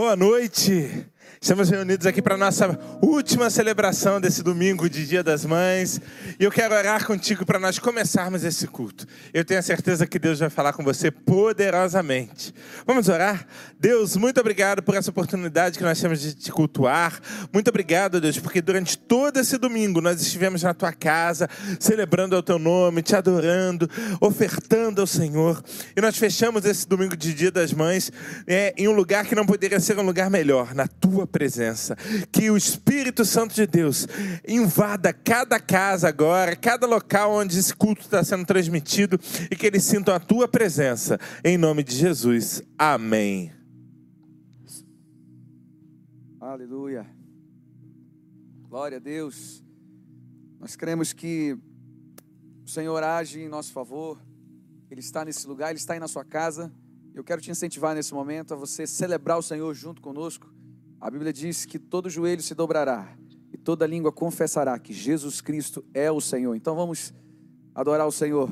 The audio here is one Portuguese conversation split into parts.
Boa noite! Estamos reunidos aqui para a nossa última celebração desse domingo de Dia das Mães. E eu quero orar contigo para nós começarmos esse culto. Eu tenho a certeza que Deus vai falar com você poderosamente. Vamos orar? Deus, muito obrigado por essa oportunidade que nós temos de te cultuar. Muito obrigado, Deus, porque durante todo esse domingo nós estivemos na tua casa, celebrando o teu nome, te adorando, ofertando ao Senhor. E nós fechamos esse domingo de Dia das Mães é, em um lugar que não poderia ser um lugar melhor, na tua presença. Que o Espírito Santo de Deus invada cada casa agora, cada local onde esse culto está sendo transmitido e que eles sintam a tua presença. Em nome de Jesus. Amém. Aleluia. Glória a Deus. Nós cremos que o Senhor age em nosso favor. Ele está nesse lugar, ele está aí na sua casa. Eu quero te incentivar nesse momento a você celebrar o Senhor junto conosco. A Bíblia diz que todo joelho se dobrará e toda língua confessará que Jesus Cristo é o Senhor. Então vamos adorar o Senhor.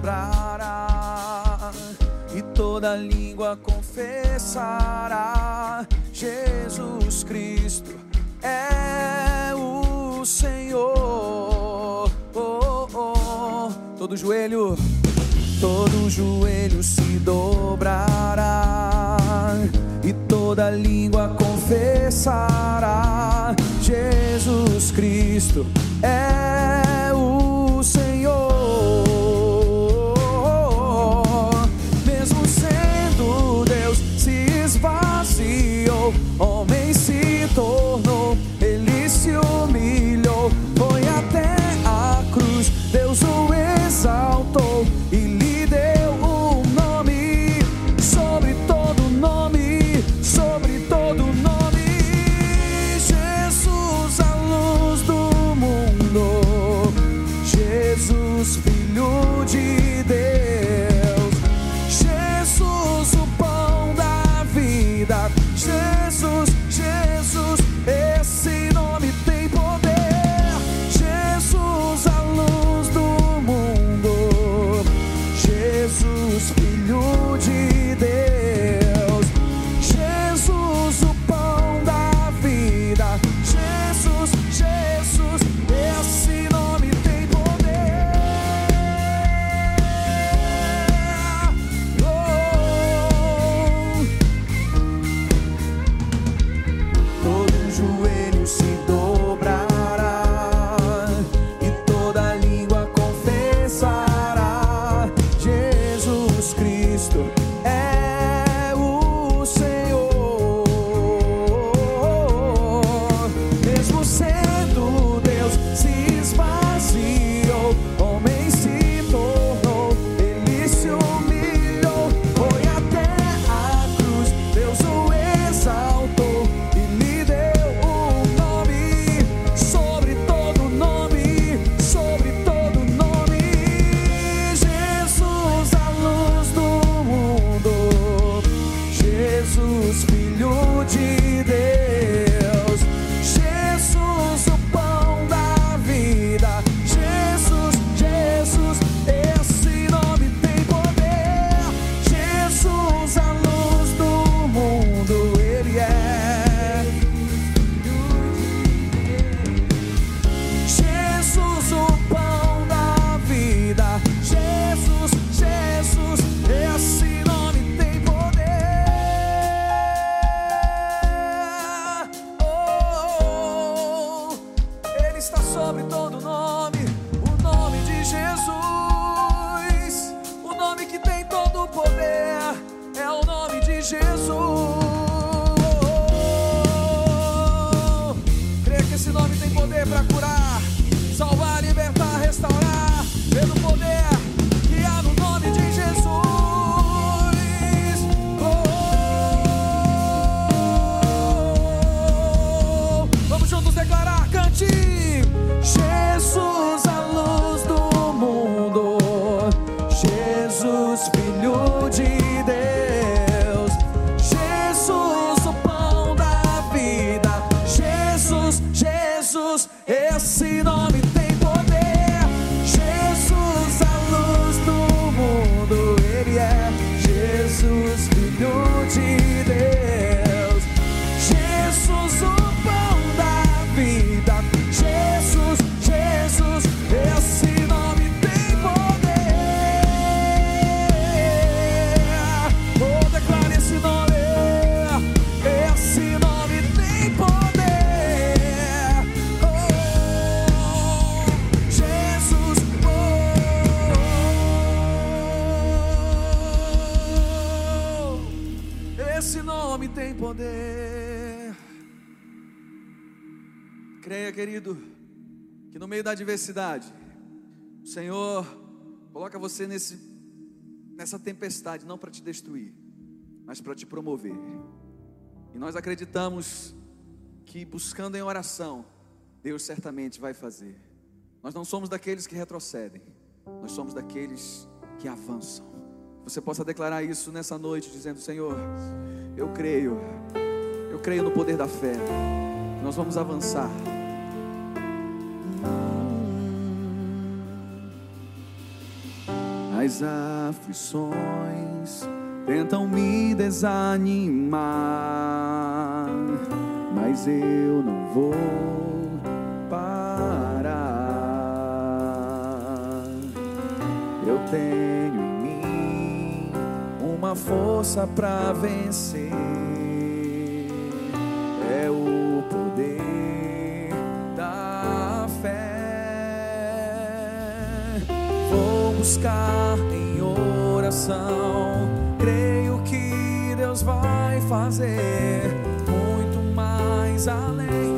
Dobrará e toda língua confessará: Jesus Cristo é o Senhor. Oh, oh. Todo joelho, todo joelho se dobrará e toda língua confessará: Jesus Cristo é da adversidade, o Senhor coloca você nesse, nessa tempestade, não para te destruir, mas para te promover. E nós acreditamos que buscando em oração, Deus certamente vai fazer. Nós não somos daqueles que retrocedem, nós somos daqueles que avançam. Você possa declarar isso nessa noite, dizendo: Senhor, eu creio, eu creio no poder da fé. Nós vamos avançar. As aflições tentam me desanimar, mas eu não vou parar. Eu tenho em mim uma força para vencer. Buscar em oração. Creio que Deus vai fazer muito mais além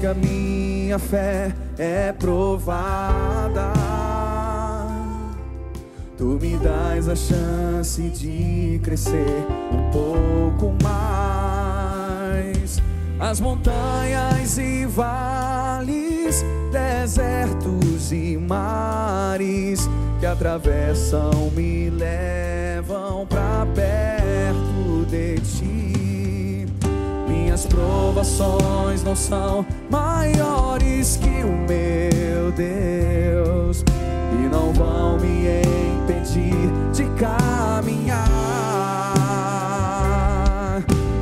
que a minha fé é provada, tu me dás a chance de crescer um pouco mais. As montanhas e vales, desertos e mares que atravessam me levam para perto de ti. Minhas provações não são maiores que o meu Deus e não vão me impedir de caminhar.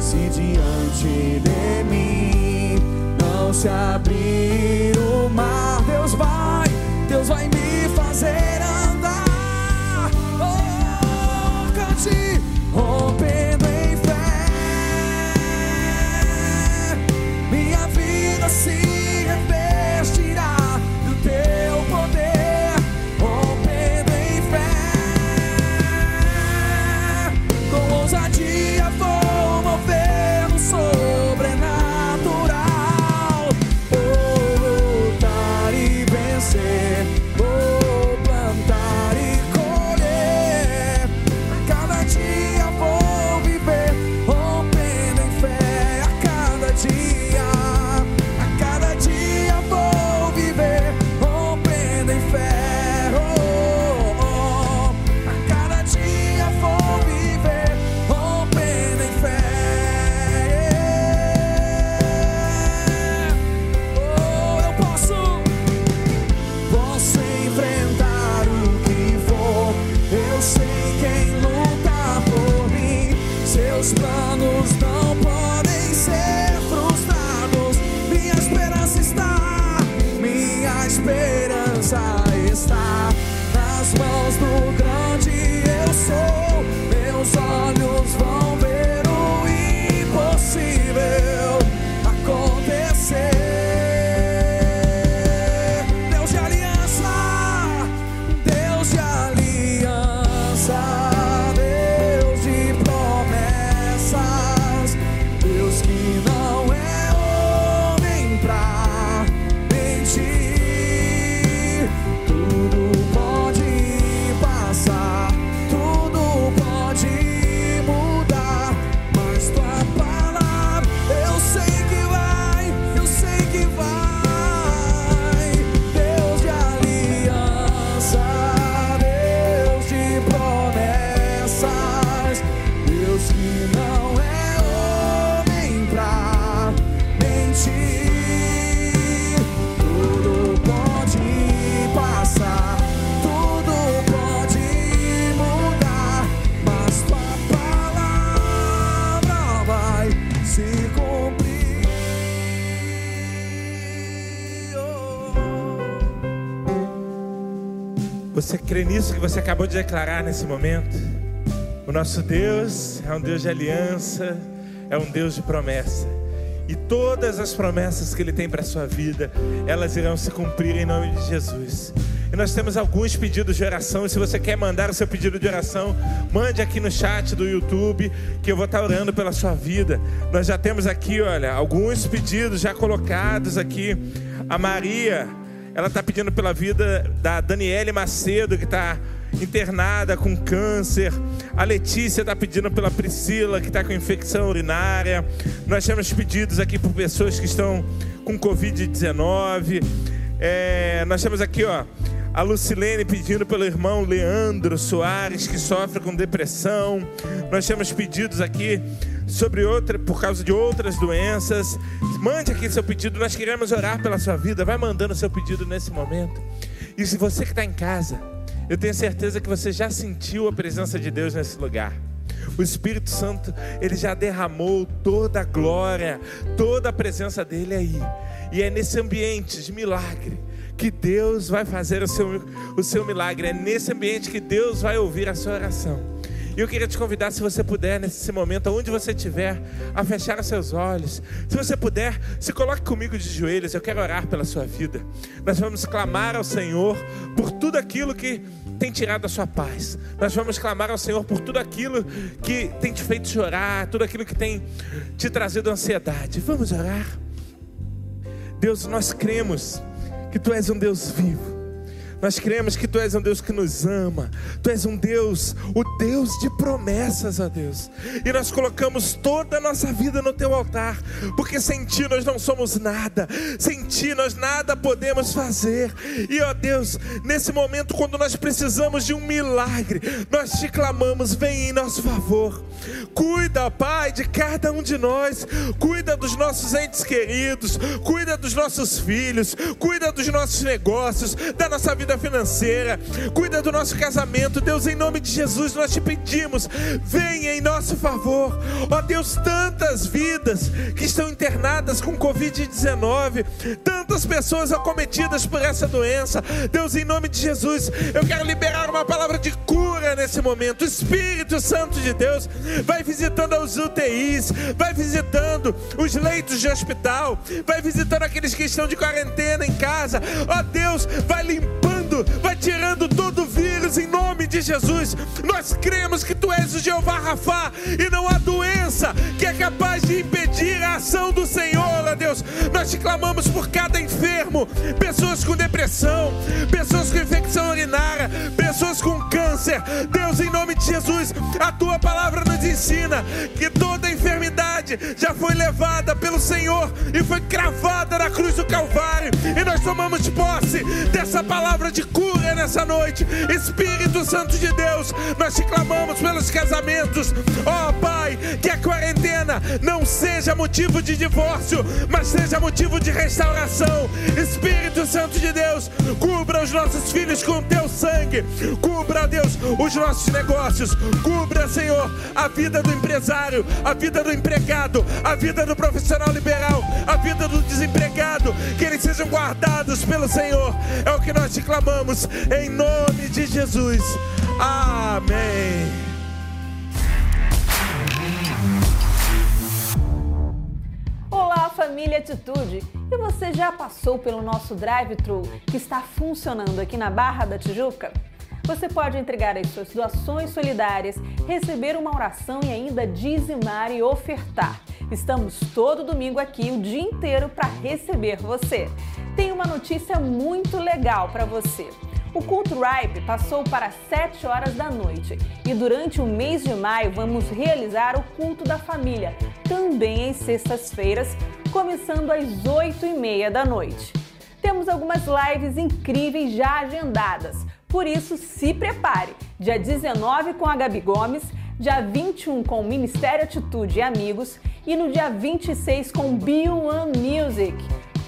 Se diante de mim não se abrir Você crê nisso que você acabou de declarar nesse momento? O nosso Deus é um Deus de aliança, é um Deus de promessa. E todas as promessas que Ele tem para a sua vida, elas irão se cumprir em nome de Jesus. E nós temos alguns pedidos de oração. E se você quer mandar o seu pedido de oração, mande aqui no chat do YouTube, que eu vou estar orando pela sua vida. Nós já temos aqui, olha, alguns pedidos já colocados aqui. A Maria, ela está pedindo pela vida da Daniele Macedo, que está internada com câncer. A Letícia está pedindo pela Priscila, que está com infecção urinária. Nós temos pedidos aqui por pessoas que estão com Covid-19. É, nós temos aqui, ó, a Lucilene pedindo pelo irmão Leandro Soares, que sofre com depressão. Nós temos pedidos aqui sobre outra, por causa de outras doenças. Mande aqui seu pedido, nós queremos orar pela sua vida. Vai mandando seu pedido nesse momento. E se você que está em casa, eu tenho certeza que você já sentiu a presença de Deus nesse lugar. O Espírito Santo, ele já derramou toda a glória, toda a presença dele aí. E é nesse ambiente de milagre que Deus vai fazer o seu, o seu milagre. É nesse ambiente que Deus vai ouvir a sua oração. E eu queria te convidar, se você puder, nesse momento, onde você estiver, a fechar os seus olhos. Se você puder, se coloque comigo de joelhos. Eu quero orar pela sua vida. Nós vamos clamar ao Senhor por tudo aquilo que tem tirado a sua paz. Nós vamos clamar ao Senhor por tudo aquilo que tem te feito chorar, tudo aquilo que tem te trazido ansiedade. Vamos orar. Deus, nós cremos que Tu és um Deus vivo nós cremos que Tu és um Deus que nos ama, Tu és um Deus, o Deus de promessas, ó Deus. E nós colocamos toda a nossa vida no Teu altar, porque sem Ti nós não somos nada, sem Ti nós nada podemos fazer. E ó Deus, nesse momento, quando nós precisamos de um milagre, nós te clamamos, vem em nosso favor. Cuida, Pai, de cada um de nós, cuida dos nossos entes queridos, cuida dos nossos filhos, cuida dos nossos negócios, da nossa vida vida financeira, cuida do nosso casamento. Deus, em nome de Jesus, nós te pedimos, venha em nosso favor. Ó Deus, tantas vidas que estão internadas com Covid-19, tantas pessoas acometidas por essa doença. Deus, em nome de Jesus, eu quero liberar uma palavra de cura nesse momento. O Espírito Santo de Deus vai visitando os UTIs, vai visitando os leitos de hospital, vai visitando aqueles que estão de quarentena em casa. Ó Deus, vai limpando vai tirando todo o vírus em nome de Jesus. Nós cremos que tu és o Jeová Rafá e não há doença que é capaz de impedir a ação do Senhor, ó Deus. Nós te clamamos por cada enfermo, pessoas com depressão, pessoas com infecção urinária, pessoas com câncer. Deus, em nome de Jesus, a tua palavra nos ensina que toda enfermidade já foi levada pelo Senhor e foi cravada na cruz do Calvário. E nós tomamos posse dessa palavra de cura nessa noite. Espírito Santo de Deus, nós te clamamos pelos casamentos. Ó oh, Pai, que a quarentena não seja motivo de divórcio, mas seja motivo de restauração. Espírito Santo de Deus, cubra os nossos filhos com teu sangue. Cubra, Deus, os nossos negócios. Cubra, Senhor, a vida do empresário, a vida do empregado, a vida do profissional liberal, a vida do desempregado. Que eles sejam guardados pelo Senhor. É o que nós te clamamos clamamos em nome de Jesus. Amém. Olá, família Atitude! E você já passou pelo nosso drive-thru que está funcionando aqui na Barra da Tijuca? Você pode entregar as suas doações solidárias, receber uma oração e ainda dizimar e ofertar. Estamos todo domingo aqui o dia inteiro para receber você. Tem uma notícia muito legal para você. O culto Ripe passou para 7 horas da noite e durante o mês de maio vamos realizar o culto da família, também às sextas-feiras, começando às 8 e meia da noite. Temos algumas lives incríveis já agendadas, por isso se prepare. Dia 19 com a Gabi Gomes, dia 21 com o Ministério Atitude e Amigos e no dia 26 com Bio One Music.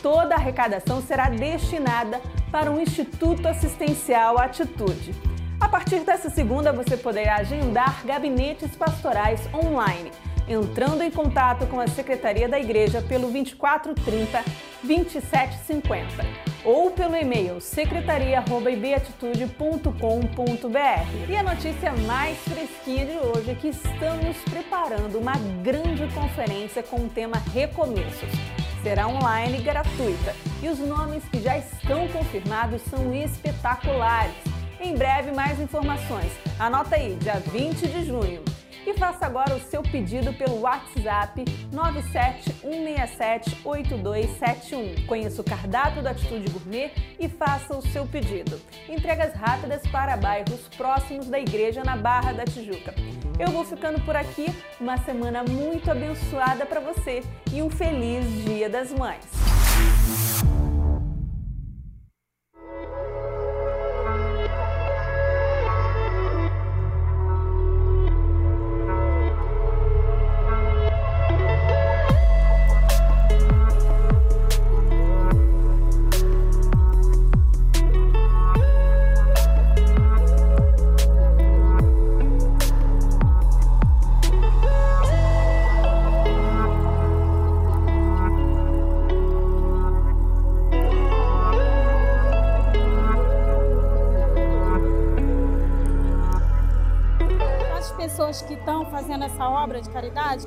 Toda a arrecadação será destinada para o Instituto Assistencial Atitude. A partir dessa segunda, você poderá agendar gabinetes pastorais online, entrando em contato com a Secretaria da Igreja pelo 2430 2750 ou pelo e-mail secretaria@ibeatitude.com.br. E a notícia mais fresquinha de hoje é que estamos preparando uma grande conferência com o tema Recomeços será online e gratuita. E os nomes que já estão confirmados são espetaculares. Em breve, mais informações. Anota aí, dia 20 de junho. E faça agora o seu pedido pelo WhatsApp 971678271. Conheça o cardápio da Atitude Gourmet e faça o seu pedido. Entregas rápidas para bairros próximos da igreja na Barra da Tijuca. Eu vou ficando por aqui. Uma semana muito abençoada para você e um feliz Dia das Mães.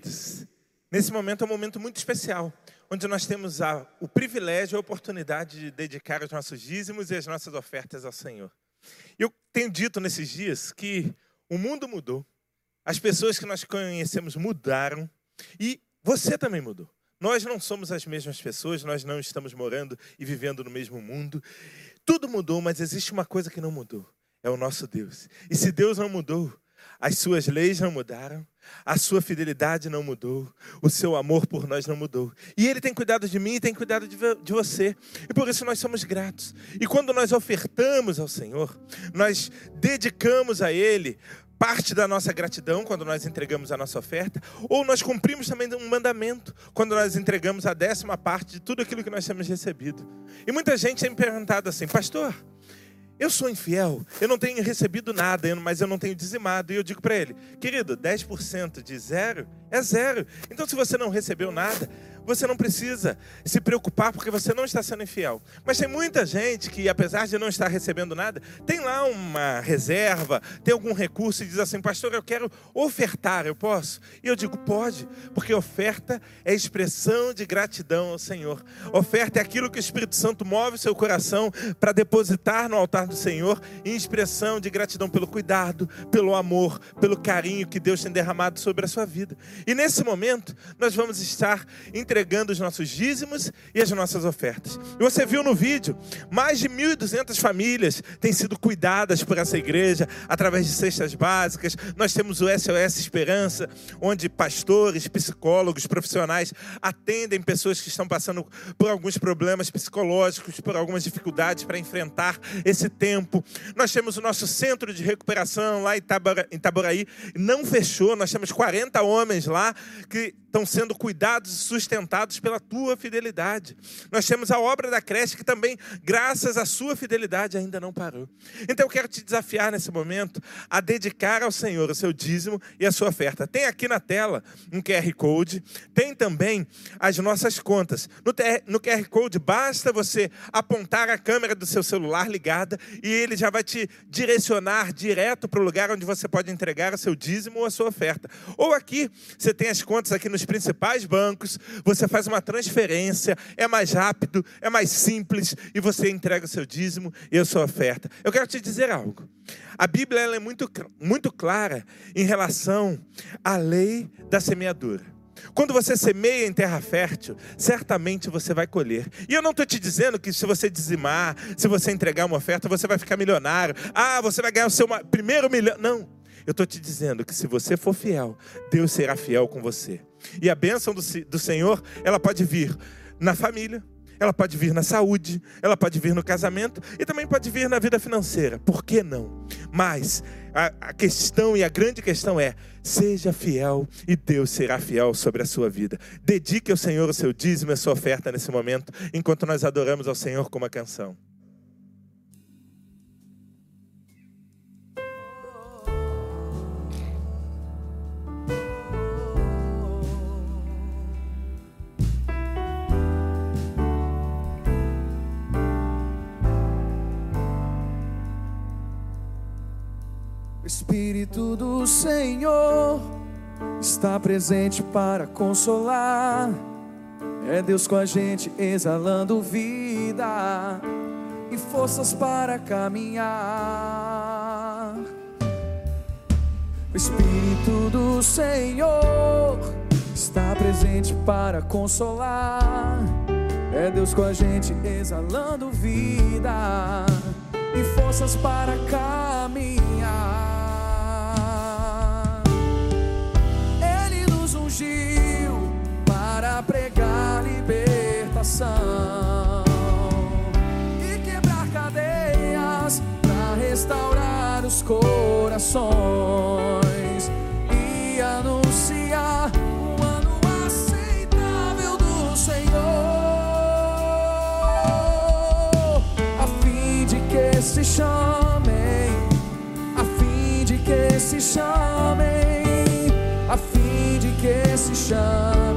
Queridos, nesse momento é um momento muito especial, onde nós temos a, o privilégio e a oportunidade de dedicar os nossos dízimos e as nossas ofertas ao Senhor. Eu tenho dito nesses dias que o mundo mudou, as pessoas que nós conhecemos mudaram e você também mudou. Nós não somos as mesmas pessoas, nós não estamos morando e vivendo no mesmo mundo. Tudo mudou, mas existe uma coisa que não mudou: é o nosso Deus. E se Deus não mudou, as suas leis não mudaram, a sua fidelidade não mudou, o seu amor por nós não mudou. E Ele tem cuidado de mim e tem cuidado de, de você. E por isso nós somos gratos. E quando nós ofertamos ao Senhor, nós dedicamos a Ele parte da nossa gratidão quando nós entregamos a nossa oferta, ou nós cumprimos também um mandamento quando nós entregamos a décima parte de tudo aquilo que nós temos recebido. E muita gente tem me perguntado assim, pastor, eu sou infiel, eu não tenho recebido nada, mas eu não tenho dizimado. E eu digo para ele, querido, 10% de zero é zero. Então, se você não recebeu nada, você não precisa se preocupar porque você não está sendo infiel. Mas tem muita gente que, apesar de não estar recebendo nada, tem lá uma reserva, tem algum recurso e diz assim: Pastor, eu quero ofertar, eu posso? E eu digo: Pode, porque oferta é expressão de gratidão ao Senhor. Oferta é aquilo que o Espírito Santo move o seu coração para depositar no altar do Senhor em expressão de gratidão pelo cuidado, pelo amor, pelo carinho que Deus tem derramado sobre a sua vida. E nesse momento, nós vamos estar entregando os nossos dízimos e as nossas ofertas. E você viu no vídeo, mais de 1.200 famílias têm sido cuidadas por essa igreja através de cestas básicas. Nós temos o SOS Esperança, onde pastores, psicólogos, profissionais atendem pessoas que estão passando por alguns problemas psicológicos, por algumas dificuldades para enfrentar esse tempo. Nós temos o nosso centro de recuperação lá em Itaboraí, não fechou, nós temos 40 homens lá que estão sendo cuidados e sustentados pela tua fidelidade. Nós temos a obra da creche que também, graças à sua fidelidade, ainda não parou. Então eu quero te desafiar nesse momento a dedicar ao Senhor o seu dízimo e a sua oferta. Tem aqui na tela um QR Code, tem também as nossas contas. No, no QR Code basta você apontar a câmera do seu celular ligada e ele já vai te direcionar direto para o lugar onde você pode entregar o seu dízimo ou a sua oferta. Ou aqui, você tem as contas aqui no nos principais bancos, você faz uma transferência, é mais rápido, é mais simples e você entrega o seu dízimo e a sua oferta. Eu quero te dizer algo. A Bíblia é muito, muito clara em relação à lei da semeadura. Quando você semeia em terra fértil, certamente você vai colher. E eu não estou te dizendo que se você dizimar, se você entregar uma oferta, você vai ficar milionário. Ah, você vai ganhar o seu primeiro milhão. Não. Eu estou te dizendo que se você for fiel, Deus será fiel com você. E a bênção do, do Senhor, ela pode vir na família, ela pode vir na saúde, ela pode vir no casamento e também pode vir na vida financeira. Por que não? Mas a, a, questão e a grande questão é: seja fiel e Deus será fiel sobre a sua vida. Dedique ao Senhor o seu dízimo e a sua oferta nesse momento, enquanto nós adoramos ao Senhor com uma canção. Espírito do Senhor está presente para consolar. É Deus com a gente exalando vida e forças para caminhar. O Espírito do Senhor está presente para consolar. É Deus com a gente exalando vida e forças para caminhar. Pregar libertação e quebrar cadeias para restaurar os corações e anunciar um ano aceitável do Senhor, a fim de que se chamem, a fim de que se chamem, a fim de que se chamem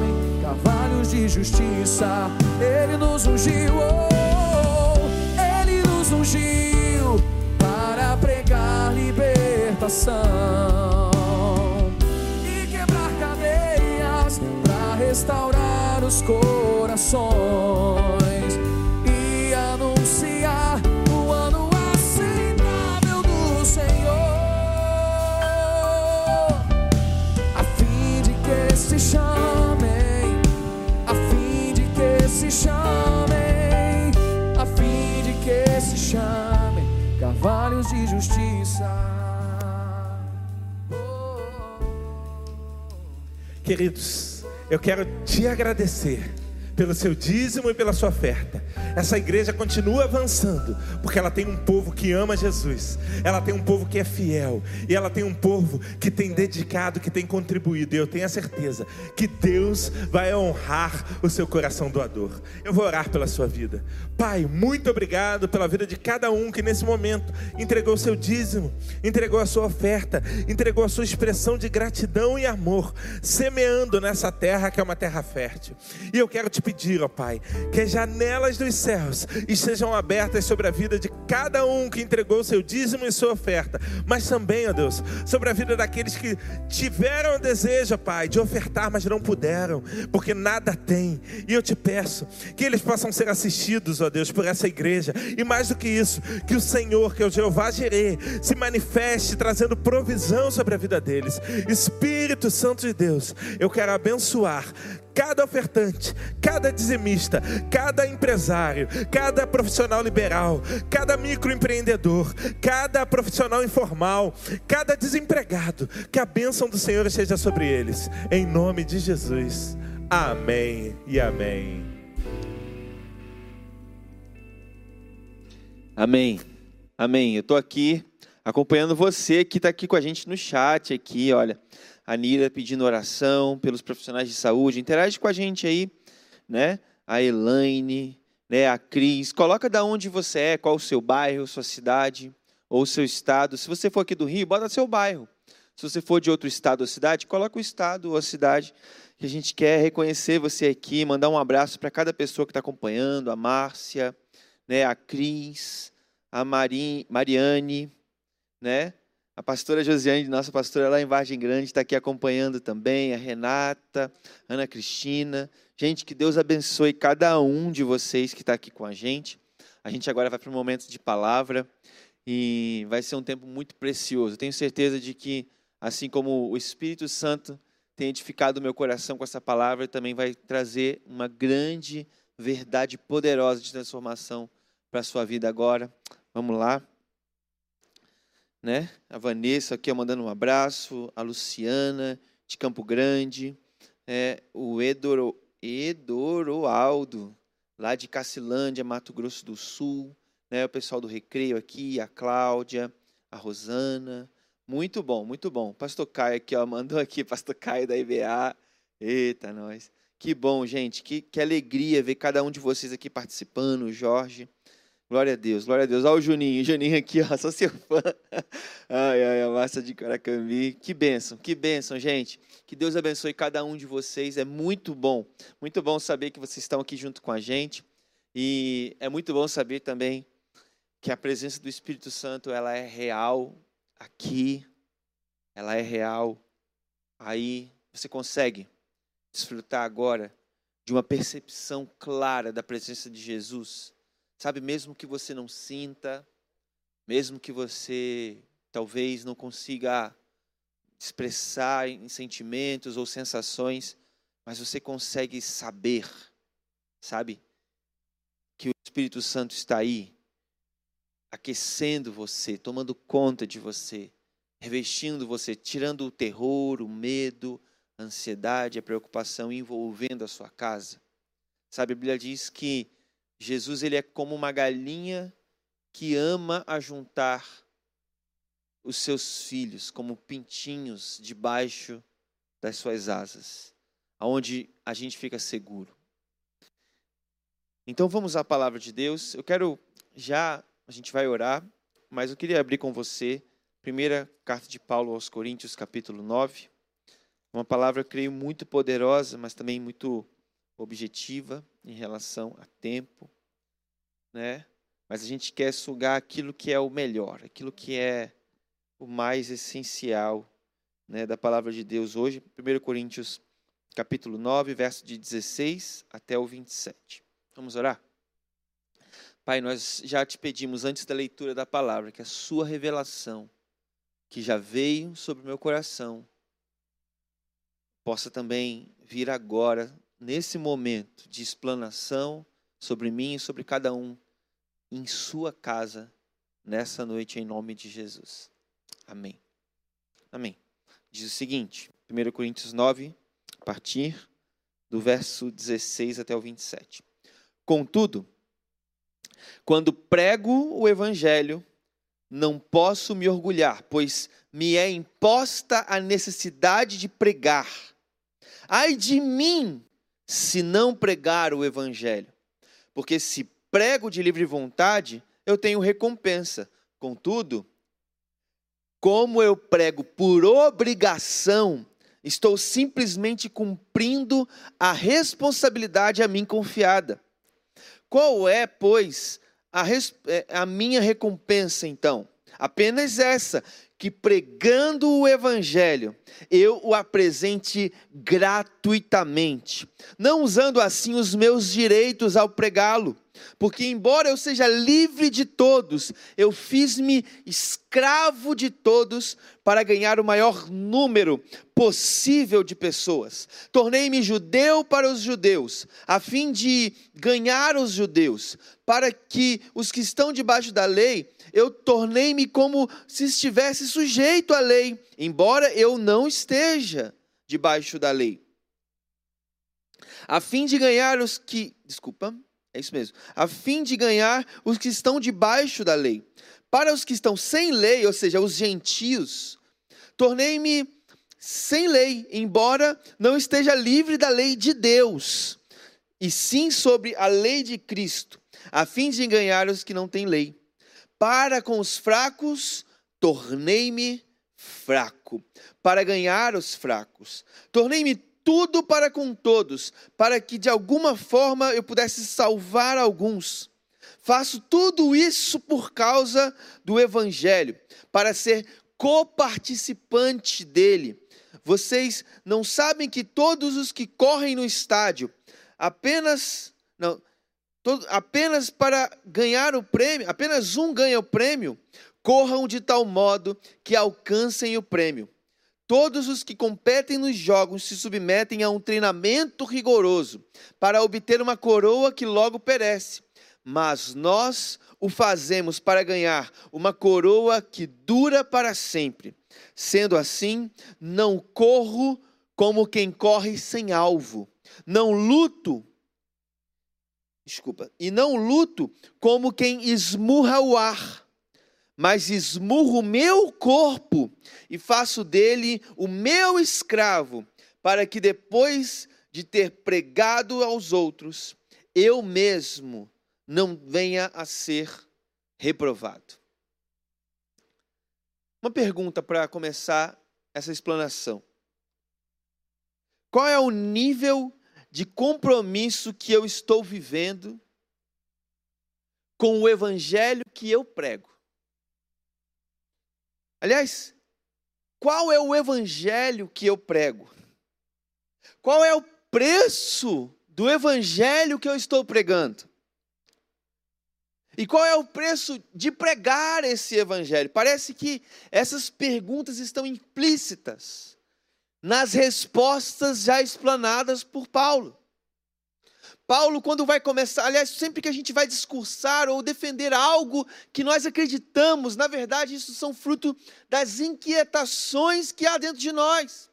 de justiça. Ele nos ungiu, oh, ele nos ungiu para pregar libertação e quebrar cadeias para restaurar os corações Queridos, eu quero te agradecer pelo seu dízimo e pela sua oferta. Essa igreja continua avançando, porque ela tem um povo que ama Jesus, ela tem um povo que é fiel, e ela tem um povo que tem dedicado, que tem contribuído. E eu tenho a certeza que Deus vai honrar o seu coração doador. Eu vou orar pela sua vida. Pai, muito obrigado pela vida de cada um que nesse momento entregou seu dízimo, entregou a sua oferta, entregou a sua expressão de gratidão e amor, semeando nessa terra que é uma terra fértil. E eu quero te pedir, ó Pai, que as janelas dos céus estejam abertas sobre a vida de cada um que entregou seu dízimo e sua oferta, mas também, ó Deus, sobre a vida daqueles que tiveram o desejo, Pai, de ofertar, mas não puderam, porque nada tem. E eu te peço que eles possam ser assistidos, ó Deus, por essa igreja, e mais do que isso, que o Senhor, que é o Jeová Jireh, se manifeste trazendo provisão sobre a vida deles. Espírito Santo de Deus, eu quero abençoar cada ofertante, cada dizimista, cada empresário, cada profissional liberal, cada microempreendedor, cada profissional informal, cada desempregado, que a bênção do Senhor esteja sobre eles, em nome de Jesus. Amém e amém. Amém. Amém. Eu estou aqui acompanhando você que está aqui com a gente no chat aqui, olha. A Nira pedindo oração pelos profissionais de saúde. Interage com a gente aí, né? A Elaine, né? A Cris. Coloca da onde você é, qual o seu bairro, sua cidade ou seu estado. Se você for aqui do Rio, bota seu bairro. Se você for de outro estado ou cidade, coloca o estado ou a cidade. Que a gente quer reconhecer você aqui, mandar um abraço para cada pessoa que está acompanhando, a Márcia, né? A Cris, a Mari, Mariane, né? A pastora Josiane, nossa pastora lá em Vargem Grande, está aqui acompanhando também, a Renata, Ana Cristina. Gente, que Deus abençoe cada um de vocês que está aqui com a gente. A gente agora vai para um momento de palavra e vai ser um tempo muito precioso. Tenho certeza de que, assim como o Espírito Santo tem edificado o meu coração com essa palavra, também vai trazer uma grande verdade poderosa de transformação para a sua vida agora. Vamos lá né? A Vanessa aqui mandando um abraço, a Luciana de Campo Grande, é, o Edoro, Edoroaldo, lá de Cacilândia, Mato Grosso do Sul, né? O pessoal do Recreio aqui, a Cláudia, a Rosana. Muito bom, muito bom. Pastor Caio aqui, ó, mandou aqui, Pastor Caio da IBA. Eita, nós. Que bom, gente. Que, que alegria ver cada um de vocês aqui participando, Jorge. Glória a Deus, glória a Deus. Olha o Juninho, Juninho aqui, ó, sou seu fã. Ai, ai, a massa de Caracambi. Que bênção, que bênção, gente. Que Deus abençoe cada um de vocês. É muito bom, muito bom saber que vocês estão aqui junto com a gente. E é muito bom saber também que a presença do Espírito Santo, ela é real aqui, ela é real aí. Você consegue desfrutar agora de uma percepção clara da presença de Jesus Sabe, mesmo que você não sinta, mesmo que você talvez não consiga expressar em sentimentos ou sensações, mas você consegue saber, sabe, que o Espírito Santo está aí, aquecendo você, tomando conta de você, revestindo você, tirando o terror, o medo, a ansiedade, a preocupação, envolvendo a sua casa. Sabe, a Bíblia diz que Jesus ele é como uma galinha que ama ajuntar os seus filhos como pintinhos debaixo das suas asas, aonde a gente fica seguro. Então vamos à palavra de Deus. Eu quero já, a gente vai orar, mas eu queria abrir com você, primeira carta de Paulo aos Coríntios, capítulo 9. Uma palavra, eu creio, muito poderosa, mas também muito objetiva em relação a tempo, né? Mas a gente quer sugar aquilo que é o melhor, aquilo que é o mais essencial, né, da palavra de Deus hoje, 1 Coríntios capítulo 9, verso de 16 até o 27. Vamos orar? Pai, nós já te pedimos antes da leitura da palavra que a sua revelação, que já veio sobre o meu coração, possa também vir agora, nesse momento de explanação sobre mim e sobre cada um, em sua casa, nessa noite, em nome de Jesus. Amém. Amém. Diz o seguinte, 1 Coríntios 9, a partir do verso 16 até o 27. Contudo, quando prego o evangelho, não posso me orgulhar, pois me é imposta a necessidade de pregar. Ai de mim, se não pregar o evangelho. Porque se prego de livre vontade, eu tenho recompensa. Contudo, como eu prego por obrigação, estou simplesmente cumprindo a responsabilidade a mim confiada. Qual é, pois, a, é, a minha recompensa então? Apenas essa, que pregando o Evangelho, eu o apresente gratuitamente, não usando assim os meus direitos ao pregá-lo, porque, embora eu seja livre de todos, eu fiz-me escravo de todos para ganhar o maior número possível de pessoas. Tornei-me judeu para os judeus, a fim de ganhar os judeus, para que os que estão debaixo da lei, eu tornei-me como se estivesse sujeito à lei, embora eu não esteja debaixo da lei. A fim de ganhar os que. Desculpa é isso mesmo. A fim de ganhar os que estão debaixo da lei. Para os que estão sem lei, ou seja, os gentios, tornei-me sem lei, embora não esteja livre da lei de Deus, e sim sobre a lei de Cristo, a fim de ganhar os que não têm lei. Para com os fracos, tornei-me fraco, para ganhar os fracos. Tornei-me tudo para com todos, para que de alguma forma eu pudesse salvar alguns. Faço tudo isso por causa do Evangelho, para ser coparticipante dele. Vocês não sabem que todos os que correm no estádio, apenas não, todo, apenas para ganhar o prêmio, apenas um ganha o prêmio, corram de tal modo que alcancem o prêmio. Todos os que competem nos jogos se submetem a um treinamento rigoroso para obter uma coroa que logo perece. Mas nós o fazemos para ganhar uma coroa que dura para sempre. Sendo assim, não corro como quem corre sem alvo. Não luto Desculpa. E não luto como quem esmurra o ar mas esmurro o meu corpo e faço dele o meu escravo, para que depois de ter pregado aos outros, eu mesmo não venha a ser reprovado. Uma pergunta para começar essa explanação. Qual é o nível de compromisso que eu estou vivendo com o evangelho que eu prego? Aliás, qual é o evangelho que eu prego? Qual é o preço do evangelho que eu estou pregando? E qual é o preço de pregar esse evangelho? Parece que essas perguntas estão implícitas nas respostas já explanadas por Paulo. Paulo, quando vai começar, aliás, sempre que a gente vai discursar ou defender algo que nós acreditamos, na verdade, isso são fruto das inquietações que há dentro de nós.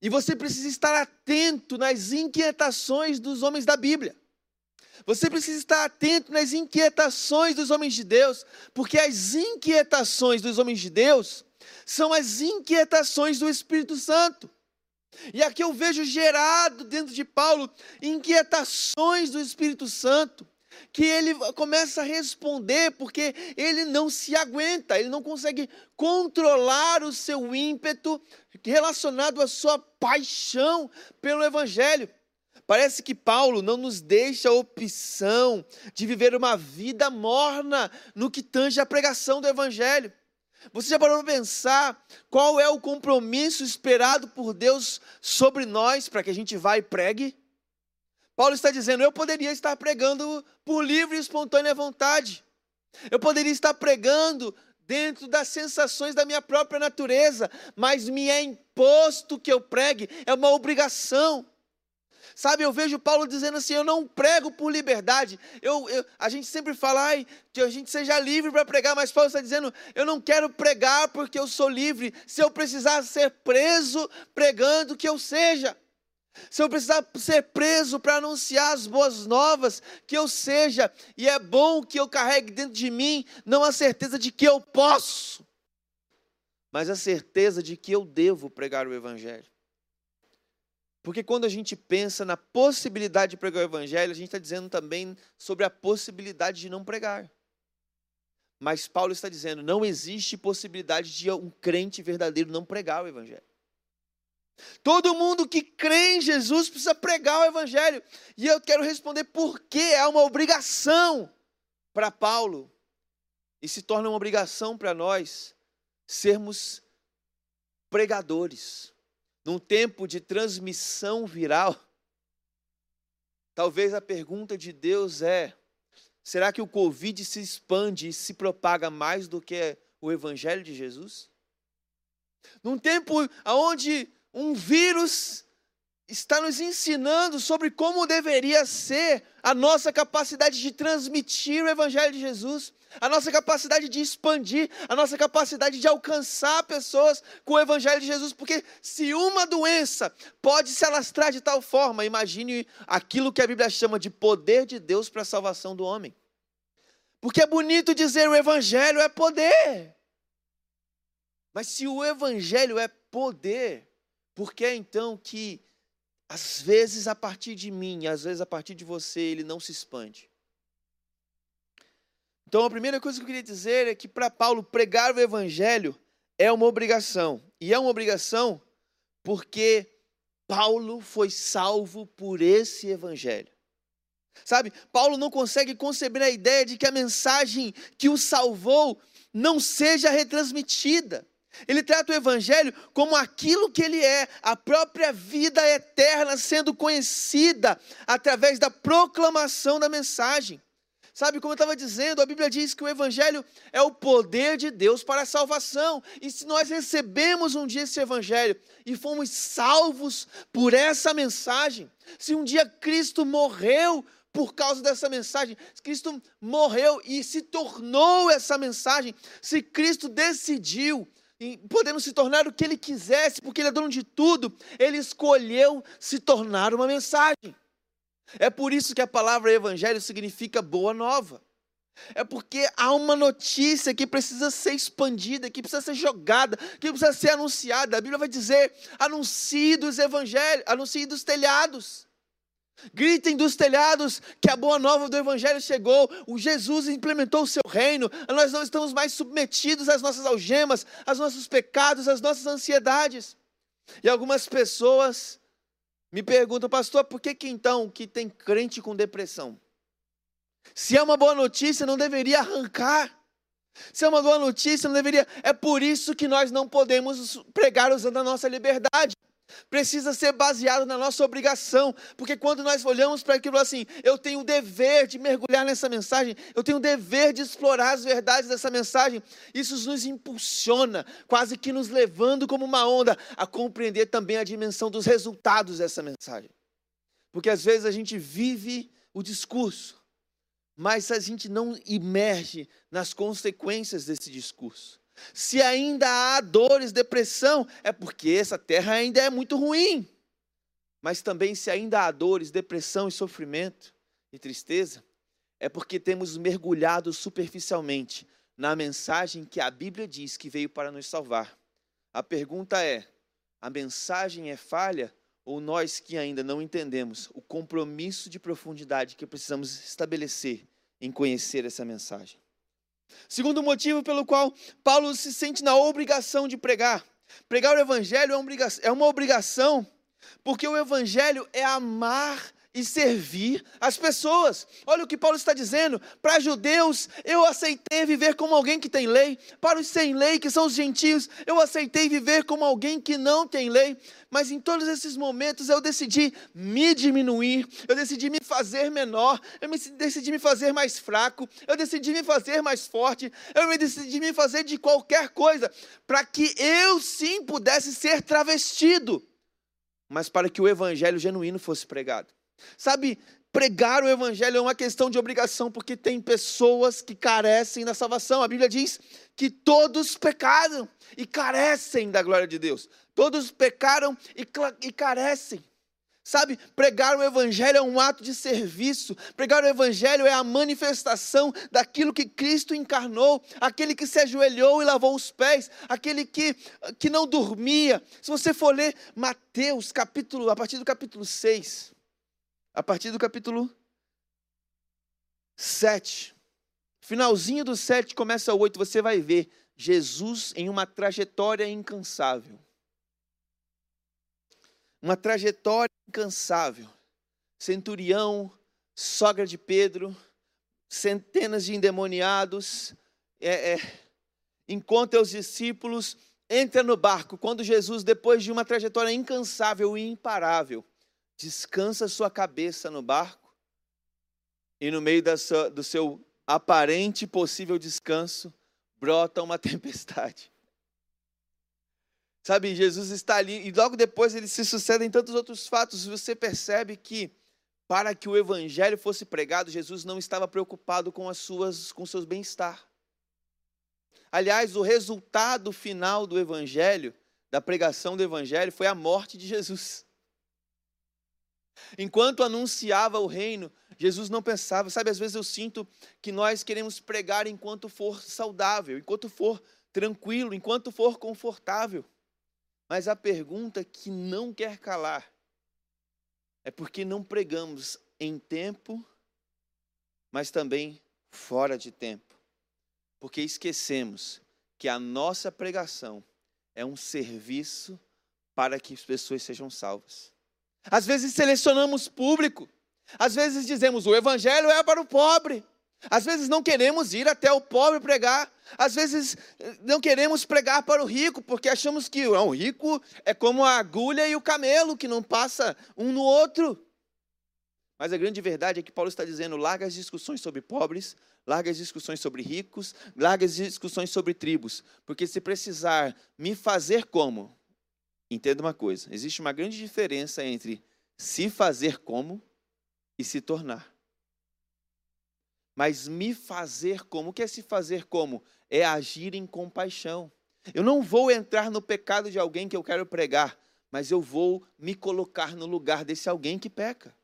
E você precisa estar atento nas inquietações dos homens da Bíblia. Você precisa estar atento nas inquietações dos homens de Deus, porque as inquietações dos homens de Deus são as inquietações do Espírito Santo. E aqui eu vejo gerado dentro de Paulo inquietações do Espírito Santo, que ele começa a responder porque ele não se aguenta, ele não consegue controlar o seu ímpeto relacionado à sua paixão pelo Evangelho. Parece que Paulo não nos deixa a opção de viver uma vida morna no que tange a pregação do Evangelho. Você já parou para pensar qual é o compromisso esperado por Deus sobre nós para que a gente vá e pregue? Paulo está dizendo: eu poderia estar pregando por livre e espontânea vontade. Eu poderia estar pregando dentro das sensações da minha própria natureza, mas me é imposto que eu pregue, é uma obrigação. Sabe, eu vejo Paulo dizendo assim: eu não prego por liberdade. Eu, eu a gente sempre fala ai, que a gente seja livre para pregar, mas Paulo está dizendo: eu não quero pregar porque eu sou livre. Se eu precisar ser preso pregando, que eu seja. Se eu precisar ser preso para anunciar as boas novas, que eu seja. E é bom que eu carregue dentro de mim não a certeza de que eu posso, mas a certeza de que eu devo pregar o Evangelho. Porque quando a gente pensa na possibilidade de pregar o evangelho, a gente está dizendo também sobre a possibilidade de não pregar. Mas Paulo está dizendo: não existe possibilidade de um crente verdadeiro não pregar o evangelho. Todo mundo que crê em Jesus precisa pregar o evangelho. E eu quero responder por que é uma obrigação para Paulo e se torna uma obrigação para nós sermos pregadores num tempo de transmissão viral, talvez a pergunta de Deus é: será que o Covid se expande e se propaga mais do que o Evangelho de Jesus? Num tempo onde um vírus está nos ensinando sobre como deveria ser a nossa capacidade de transmitir o Evangelho de Jesus a nossa capacidade de expandir, a nossa capacidade de alcançar pessoas com o Evangelho de Jesus, porque se uma doença pode se alastrar de tal forma, imagine aquilo que a Bíblia chama de poder de Deus para a salvação do homem. Porque é bonito dizer o Evangelho é poder. Mas se o Evangelho é poder, por que então que, às vezes a partir de mim, às vezes a partir de você, ele não se expande? Então, a primeira coisa que eu queria dizer é que para Paulo pregar o evangelho é uma obrigação. E é uma obrigação porque Paulo foi salvo por esse evangelho. Sabe, Paulo não consegue conceber a ideia de que a mensagem que o salvou não seja retransmitida. Ele trata o Evangelho como aquilo que ele é, a própria vida eterna sendo conhecida através da proclamação da mensagem. Sabe, como eu estava dizendo, a Bíblia diz que o Evangelho é o poder de Deus para a salvação. E se nós recebemos um dia esse Evangelho e fomos salvos por essa mensagem, se um dia Cristo morreu por causa dessa mensagem, se Cristo morreu e se tornou essa mensagem, se Cristo decidiu podendo se tornar o que ele quisesse, porque ele é dono de tudo, ele escolheu se tornar uma mensagem. É por isso que a palavra evangelho significa boa nova. É porque há uma notícia que precisa ser expandida, que precisa ser jogada, que precisa ser anunciada. A Bíblia vai dizer: anuncie dos evangelhos, anuncie dos telhados. Gritem dos telhados que a boa nova do Evangelho chegou, o Jesus implementou o seu reino, nós não estamos mais submetidos às nossas algemas, aos nossos pecados, às nossas ansiedades. E algumas pessoas me perguntam, pastor, por que, que então que tem crente com depressão? Se é uma boa notícia, não deveria arrancar. Se é uma boa notícia, não deveria. É por isso que nós não podemos pregar usando a nossa liberdade precisa ser baseado na nossa obrigação, porque quando nós olhamos para aquilo assim, eu tenho o dever de mergulhar nessa mensagem, eu tenho o dever de explorar as verdades dessa mensagem, isso nos impulsiona, quase que nos levando como uma onda a compreender também a dimensão dos resultados dessa mensagem. Porque às vezes a gente vive o discurso, mas a gente não emerge nas consequências desse discurso. Se ainda há dores, depressão, é porque essa terra ainda é muito ruim. Mas também, se ainda há dores, depressão e sofrimento e tristeza, é porque temos mergulhado superficialmente na mensagem que a Bíblia diz que veio para nos salvar. A pergunta é: a mensagem é falha ou nós que ainda não entendemos o compromisso de profundidade que precisamos estabelecer em conhecer essa mensagem? Segundo motivo pelo qual Paulo se sente na obrigação de pregar. Pregar o evangelho é uma obrigação, porque o evangelho é amar e servir as pessoas. Olha o que Paulo está dizendo. Para judeus, eu aceitei viver como alguém que tem lei. Para os sem lei, que são os gentios, eu aceitei viver como alguém que não tem lei. Mas em todos esses momentos eu decidi me diminuir, eu decidi me fazer menor, eu me decidi me fazer mais fraco, eu decidi me fazer mais forte, eu me decidi me fazer de qualquer coisa, para que eu sim pudesse ser travestido, mas para que o evangelho genuíno fosse pregado. Sabe, pregar o evangelho é uma questão de obrigação, porque tem pessoas que carecem da salvação. A Bíblia diz que todos pecaram e carecem da glória de Deus. Todos pecaram e, e carecem. Sabe, pregar o Evangelho é um ato de serviço, pregar o Evangelho é a manifestação daquilo que Cristo encarnou, aquele que se ajoelhou e lavou os pés, aquele que, que não dormia. Se você for ler Mateus, capítulo, a partir do capítulo 6, a partir do capítulo 7. Finalzinho do 7, começa o 8, você vai ver Jesus em uma trajetória incansável. Uma trajetória incansável. Centurião, sogra de Pedro, centenas de endemoniados, é, é, encontra os discípulos, entra no barco. Quando Jesus, depois de uma trajetória incansável e imparável, descansa sua cabeça no barco e no meio sua, do seu aparente possível descanso brota uma tempestade. Sabe, Jesus está ali e logo depois ele se sucedem tantos outros fatos. Você percebe que para que o evangelho fosse pregado, Jesus não estava preocupado com as suas com seus bem-estar. Aliás, o resultado final do evangelho, da pregação do evangelho foi a morte de Jesus. Enquanto anunciava o reino, Jesus não pensava, sabe, às vezes eu sinto que nós queremos pregar enquanto for saudável, enquanto for tranquilo, enquanto for confortável. Mas a pergunta que não quer calar é porque não pregamos em tempo, mas também fora de tempo. Porque esquecemos que a nossa pregação é um serviço para que as pessoas sejam salvas. Às vezes selecionamos público. Às vezes dizemos o evangelho é para o pobre. Às vezes não queremos ir até o pobre pregar. Às vezes eh, não queremos pregar para o rico, porque achamos que o rico é como a agulha e o camelo, que não passa um no outro. Mas a grande verdade é que Paulo está dizendo: larga as discussões sobre pobres, larga as discussões sobre ricos, larga as discussões sobre tribos, porque se precisar me fazer como, Entenda uma coisa: existe uma grande diferença entre se fazer como e se tornar. Mas me fazer como, o que é se fazer como? É agir em compaixão. Eu não vou entrar no pecado de alguém que eu quero pregar, mas eu vou me colocar no lugar desse alguém que peca.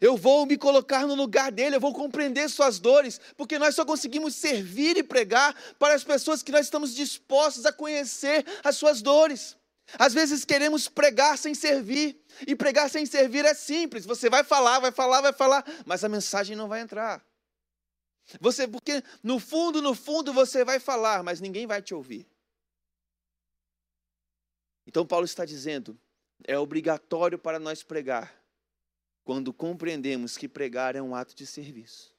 Eu vou me colocar no lugar dele, eu vou compreender suas dores, porque nós só conseguimos servir e pregar para as pessoas que nós estamos dispostos a conhecer as suas dores. Às vezes queremos pregar sem servir, e pregar sem servir é simples. Você vai falar, vai falar, vai falar, mas a mensagem não vai entrar. Você, porque no fundo, no fundo você vai falar, mas ninguém vai te ouvir. Então Paulo está dizendo, é obrigatório para nós pregar quando compreendemos que pregar é um ato de serviço.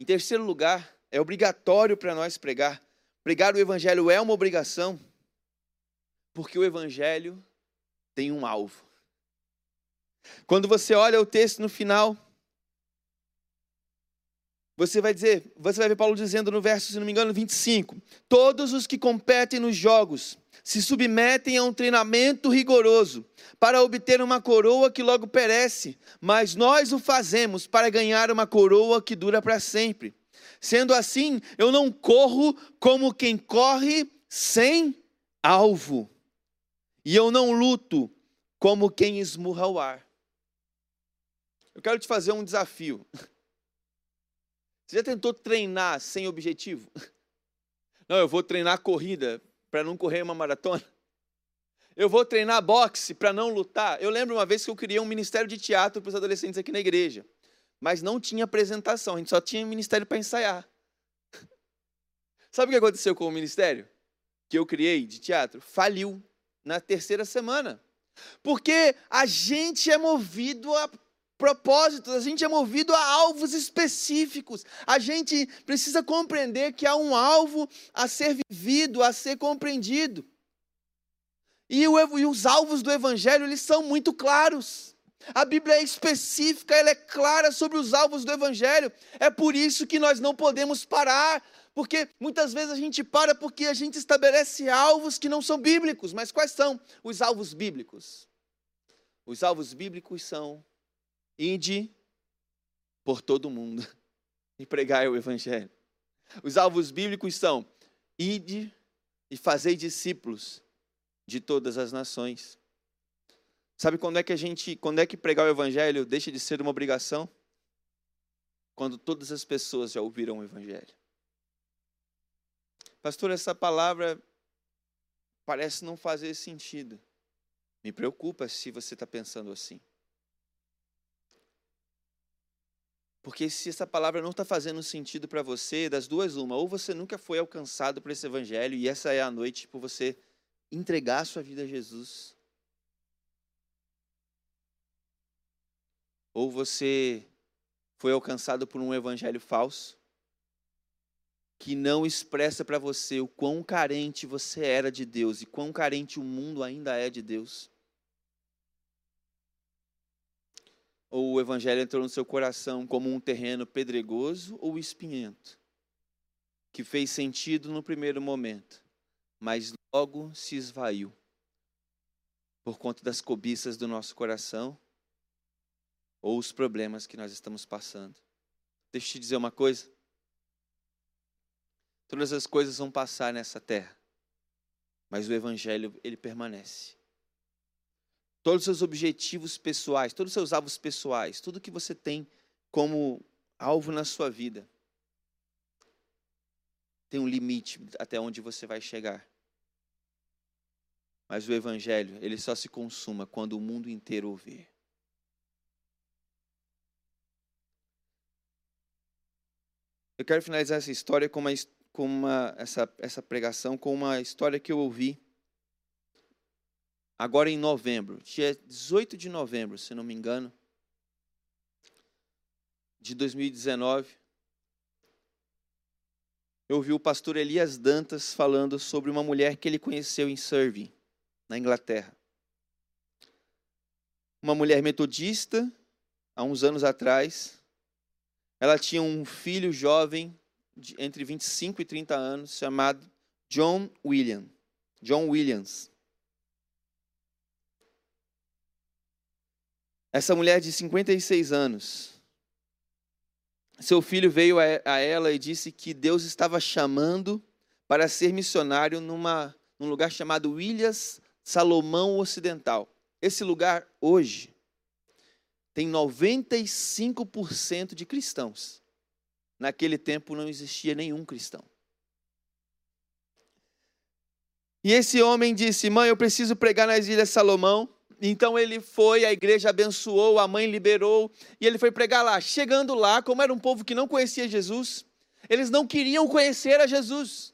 Em terceiro lugar, é obrigatório para nós pregar. Pregar o evangelho é uma obrigação, porque o evangelho tem um alvo. Quando você olha o texto no final, você vai dizer, você vai ver Paulo dizendo no verso, se não me engano, 25: Todos os que competem nos jogos se submetem a um treinamento rigoroso para obter uma coroa que logo perece, mas nós o fazemos para ganhar uma coroa que dura para sempre. Sendo assim, eu não corro como quem corre sem alvo, e eu não luto como quem esmurra o ar. Eu quero te fazer um desafio. Você já tentou treinar sem objetivo? Não, eu vou treinar corrida para não correr uma maratona. Eu vou treinar boxe para não lutar. Eu lembro uma vez que eu criei um ministério de teatro para os adolescentes aqui na igreja, mas não tinha apresentação, a gente só tinha ministério para ensaiar. Sabe o que aconteceu com o ministério que eu criei de teatro? Faliu na terceira semana. Porque a gente é movido a propósitos, a gente é movido a alvos específicos. A gente precisa compreender que há um alvo a ser vivido, a ser compreendido. E, o, e os alvos do Evangelho, eles são muito claros. A Bíblia é específica, ela é clara sobre os alvos do Evangelho. É por isso que nós não podemos parar, porque muitas vezes a gente para porque a gente estabelece alvos que não são bíblicos. Mas quais são os alvos bíblicos? Os alvos bíblicos são Ide por todo mundo e pregai o evangelho. Os alvos bíblicos são: ide e fazei discípulos de todas as nações. Sabe quando é que a gente, quando é que pregar o evangelho deixa de ser uma obrigação? Quando todas as pessoas já ouviram o evangelho. Pastor, essa palavra parece não fazer sentido. Me preocupa se você está pensando assim. Porque se essa palavra não está fazendo sentido para você, das duas, uma, ou você nunca foi alcançado por esse evangelho e essa é a noite para você entregar a sua vida a Jesus. Ou você foi alcançado por um evangelho falso que não expressa para você o quão carente você era de Deus e quão carente o mundo ainda é de Deus. Ou o evangelho entrou no seu coração como um terreno pedregoso ou espinhento, que fez sentido no primeiro momento, mas logo se esvaiu por conta das cobiças do nosso coração ou os problemas que nós estamos passando. Deixa eu te dizer uma coisa. Todas as coisas vão passar nessa terra, mas o evangelho ele permanece todos os seus objetivos pessoais, todos os seus alvos pessoais, tudo que você tem como alvo na sua vida, tem um limite até onde você vai chegar. Mas o evangelho, ele só se consuma quando o mundo inteiro ouvir. Eu quero finalizar essa história com uma, com uma essa, essa pregação com uma história que eu ouvi agora em novembro, dia 18 de novembro, se não me engano, de 2019, eu ouvi o pastor Elias Dantas falando sobre uma mulher que ele conheceu em Surrey, na Inglaterra. Uma mulher metodista, há uns anos atrás. Ela tinha um filho jovem, de entre 25 e 30 anos, chamado John William. John Williams. Essa mulher de 56 anos, seu filho veio a ela e disse que Deus estava chamando para ser missionário numa, num lugar chamado Williams Salomão Ocidental. Esse lugar hoje tem 95% de cristãos. Naquele tempo não existia nenhum cristão. E esse homem disse: Mãe, eu preciso pregar nas Ilhas Salomão. Então ele foi, a igreja abençoou, a mãe liberou, e ele foi pregar lá. Chegando lá, como era um povo que não conhecia Jesus, eles não queriam conhecer a Jesus.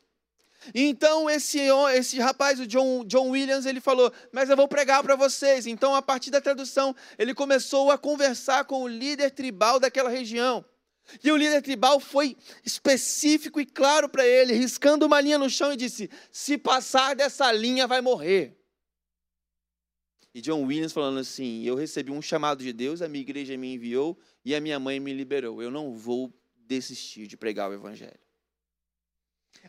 Então esse, esse rapaz, o John, John Williams, ele falou: Mas eu vou pregar para vocês. Então, a partir da tradução, ele começou a conversar com o líder tribal daquela região. E o líder tribal foi específico e claro para ele, riscando uma linha no chão e disse: Se passar dessa linha, vai morrer. E John Williams falando assim: Eu recebi um chamado de Deus, a minha igreja me enviou e a minha mãe me liberou. Eu não vou desistir de pregar o Evangelho.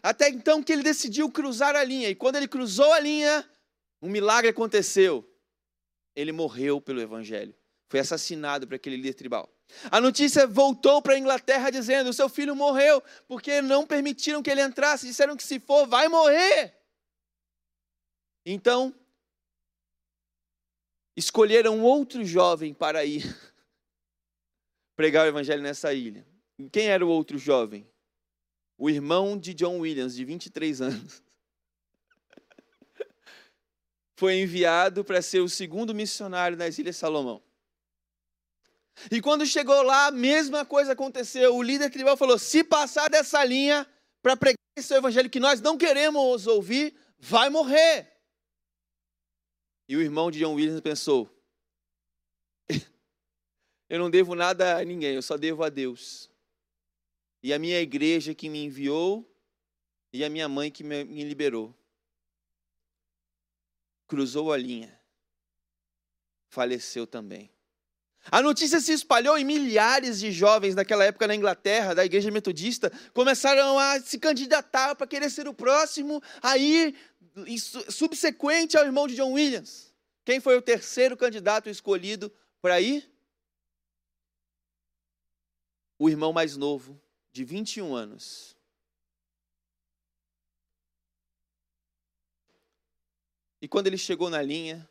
Até então que ele decidiu cruzar a linha. E quando ele cruzou a linha, um milagre aconteceu. Ele morreu pelo evangelho. Foi assassinado por aquele líder tribal. A notícia voltou para a Inglaterra dizendo: o seu filho morreu porque não permitiram que ele entrasse. Disseram que se for, vai morrer. Então, escolheram outro jovem para ir pregar o evangelho nessa ilha. Quem era o outro jovem? O irmão de John Williams, de 23 anos. Foi enviado para ser o segundo missionário nas Ilhas Salomão. E quando chegou lá, a mesma coisa aconteceu. O líder tribal falou: se passar dessa linha para pregar esse evangelho que nós não queremos ouvir, vai morrer. E o irmão de John Williams pensou: eu não devo nada a ninguém, eu só devo a Deus. E a minha igreja que me enviou e a minha mãe que me, liberou. Cruzou a linha, faleceu também. A notícia se espalhou e milhares de jovens naquela época na Inglaterra, da igreja metodista, começaram a se candidatar para querer ser o próximo a ir subsequente ao irmão de John Williams. Quem foi o terceiro candidato escolhido para ir? O irmão mais novo, de 21 anos. E quando ele chegou na linha,